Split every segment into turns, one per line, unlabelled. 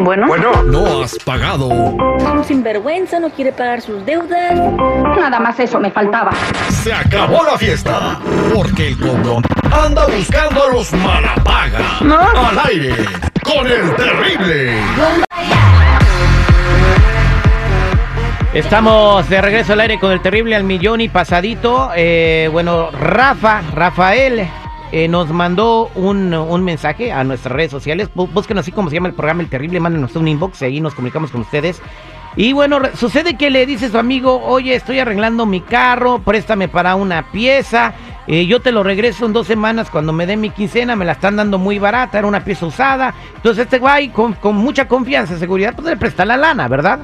Bueno,
Bueno.
No has pagado.
Un sinvergüenza no quiere pagar sus deudas.
Nada más eso me faltaba.
Se acabó la fiesta. Porque el condón anda buscando a los malapaga. Al aire. Con el terrible.
Estamos de regreso al aire con el terrible al millón y pasadito. Eh, bueno, Rafa, Rafael, eh, nos mandó un, un mensaje a nuestras redes sociales. Busquen así como se llama el programa El Terrible, mándenos un inbox y ahí nos comunicamos con ustedes. Y bueno, sucede que le dice su amigo, oye, estoy arreglando mi carro, préstame para una pieza. eh, yo te lo regreso en dos semanas cuando me dé mi quincena, me la están dando muy barata, era una pieza usada. Entonces este güey con, con mucha confianza y seguridad, pues le presta la lana, ¿verdad?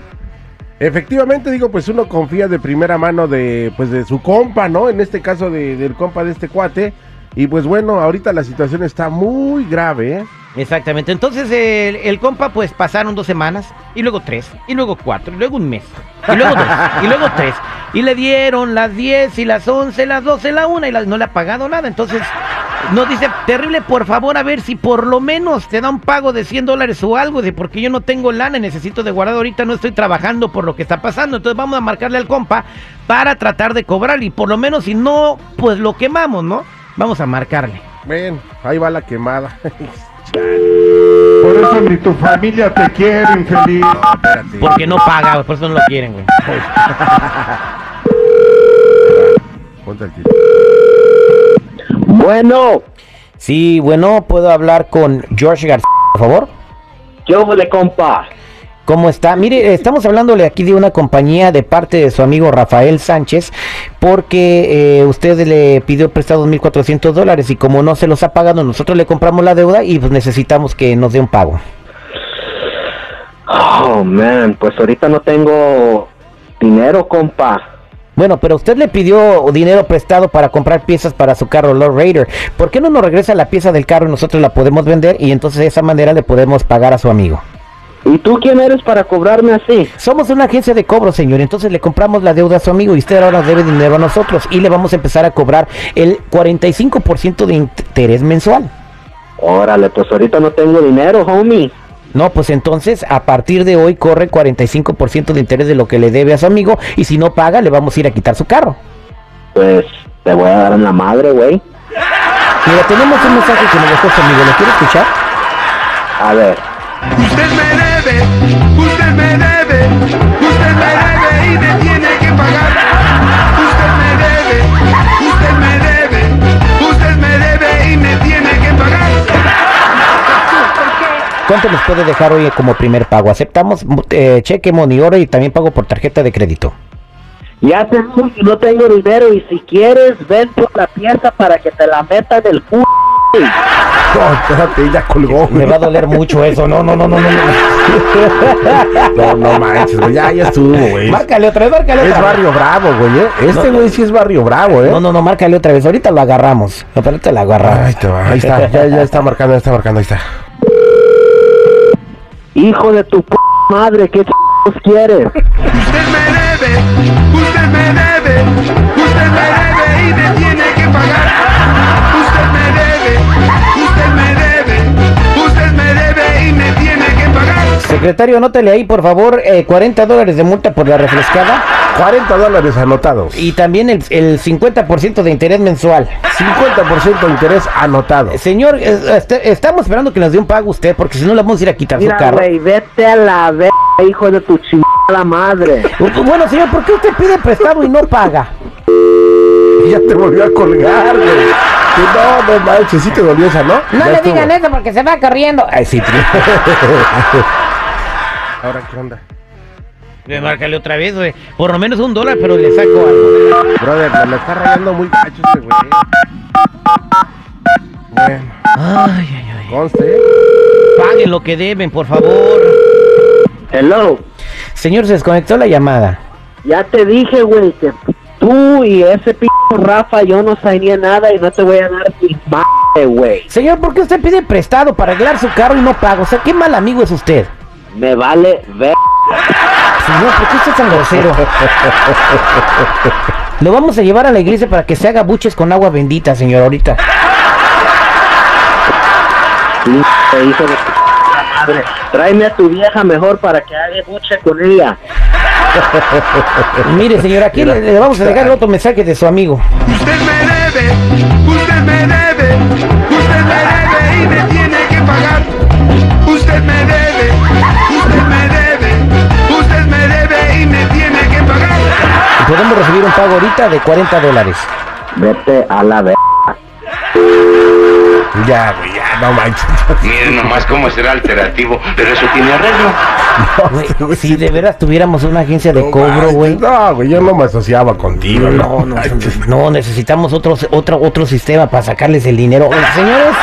Efectivamente, digo, pues uno confía de primera mano de, pues de su compa, ¿no? En este caso de- del compa de este cuate. Y pues bueno, ahorita la situación está muy grave, ¿eh?
Exactamente. Entonces el, el compa, pues pasaron dos semanas, y luego tres, y luego cuatro, y luego un mes, y luego dos, y luego tres. Y le dieron las diez, y las once, las doce, la una, y la- no le ha pagado nada. Entonces nos dice, terrible, por favor, a ver si por lo menos te da un pago de 100 dólares o algo, de porque yo no tengo lana, y necesito de guardar ahorita, no estoy trabajando por lo que está pasando. Entonces vamos a marcarle al compa para tratar de cobrar, y por lo menos si no, pues lo quemamos, ¿no? Vamos a marcarle.
Ven, ahí va la quemada.
Por eso ni tu familia te quiere, infeliz.
Espérate.
Porque no paga, güey, por eso no lo quieren, güey.
Ponte el tiro.
Bueno,
Sí, bueno, ¿puedo hablar con George García, por favor?
¿qué hubo de compa?
¿Cómo está? Mire, estamos hablándole aquí de una compañía de parte de su amigo Rafael Sánchez, porque eh, usted le pidió prestado 1.400 dólares y como no se los ha pagado, nosotros le compramos la deuda y pues necesitamos que nos dé un pago.
Oh, man, pues ahorita no tengo dinero, compa.
Bueno, pero usted le pidió dinero prestado para comprar piezas para su carro Lord Raider. ¿Por qué no nos regresa la pieza del carro y nosotros la podemos vender y entonces de esa manera le podemos pagar a su amigo?
¿Y tú quién eres para cobrarme así?
Somos una agencia de cobro, señor. Entonces le compramos la deuda a su amigo y usted ahora nos debe dinero a nosotros y le vamos a empezar a cobrar el 45% de interés mensual.
Órale, pues ahorita no tengo dinero, homie.
No, pues entonces a partir de hoy corre 45% de interés de lo que le debe a su amigo y si no paga le vamos a ir a quitar su carro.
Pues te voy a dar en la madre, güey.
Mira, tenemos un mensaje que nos dejó su amigo. ¿Lo quiere escuchar?
A ver.
Usted me debe, usted me debe, usted me debe y me tiene que pagar. Usted me debe, usted me debe, usted me debe y me tiene que pagar.
¿Cuánto nos puede dejar hoy como primer pago? Aceptamos eh, cheque, money order y también pago por tarjeta de crédito.
Ya te dije que no tengo dinero y si quieres, ven por la pieza para que te la meta en el culo.
No, espérate, ya colgó.
Me va a doler mucho eso. No, no, no, no, no. no.
No, no manches, güey. Ya, ya estuvo, güey.
Márcale otra vez, márcale
Es
otra vez.
barrio bravo, güey. ¿eh? Este güey sí es barrio bravo, ¿eh?
No, no, no, márcale otra vez. Ahorita lo agarramos. Ahorita lo agarramos.
Ahí te va. Ahí está, ya, ya está marcando, ya está marcando, ahí está.
Hijo de tu p madre, ¿qué ch quieres?
Usted me debe, usted me debe, usted me debe
Secretario, anótale ahí, por favor, eh, 40 dólares de multa por la refrescada
40 dólares anotados.
y también el, el 50% de interés mensual.
50% de interés anotado.
Eh, Señor, eh, este- estamos esperando que nos dé un pago usted, porque si no le vamos a ir a quitar su
Mira,
carro.
güey, vete a la verga, hijo de tu chingada madre.
Uh, Bueno, señor, ¿por qué usted pide prestado y no paga?
Ya te volvió a colgar, güey. Que No, no manches, sí te dolió esa, ¿no?
No
Ya
le
estuvo.
digan eso porque se va corriendo. Ay, sí,
Ahora, ¿qué onda?
Le márcale otra vez, güey. Por lo menos un dólar, pero le saco algo.
Brother, me la está rayando muy gacho este güey. Bueno,
Ay, ay, ay.
conste.
Paguen lo que deben, por favor.
Hello.
Señor, se desconectó la llamada.
Ya te dije, güey, que tú y ese p Rafa yo no sabía nada y no te voy a dar ni madre, güey.
Señor, ¿por qué usted pide prestado para arreglar su carro y no paga? O sea, qué mal amigo es usted.
Me vale ver.
Señor, ¿por qué usted es tan grosero? Lo vamos a llevar a la iglesia para que se haga buches con agua bendita, señor, ahorita.
Hijo de madre. Tráeme a tu vieja mejor para que haga buche con ella.
Mire, señora, aquí le, le vamos a dejar otro mensaje de su amigo.
Usted me debe, usted me debe,
de 40 dólares.
Vete a la verga.
Ya, güey, ya, no manches.
Miren nomás cómo será alternativo, pero eso tiene arreglo.
Güey, si de veras tuviéramos una agencia de
No
cobro, güey.
No, güey, yo no me asociaba contigo.
No, no, no, necesitamos otro, otro, otro sistema para sacarles el dinero. Señores,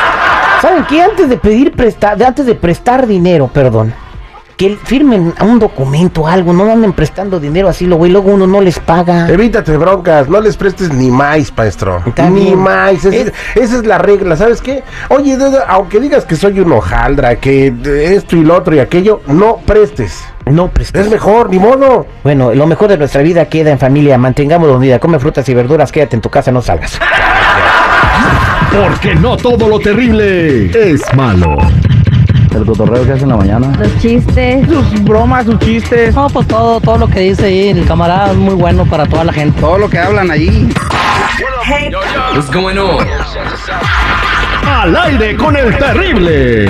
¿saben qué? Antes de pedir prestar, antes de prestar dinero, perdón, que firmen un documento, algo, no anden prestando dinero así, lo güey, luego uno no les paga.
Evítate broncas, no les prestes ni más, maestro. Ni más. Esa
Es-
es, esa es la regla, ¿sabes qué? Oye, aunque digas que soy un hojaldra, que de esto y lo otro y aquello, no prestes.
No prestes.
Es mejor, ni modo.
Bueno, lo mejor de nuestra vida queda en familia, mantengamos unida, come frutas y verduras, quédate en tu casa, no salgas.
Porque no todo lo terrible es malo.
El cotorreo que hace en la mañana.
Los chistes.
Sus bromas, sus chistes.
No, pues todo, todo lo que dice ahí el camarada es muy bueno para toda la gente.
Todo lo que hablan allí.
Al aire con el terrible.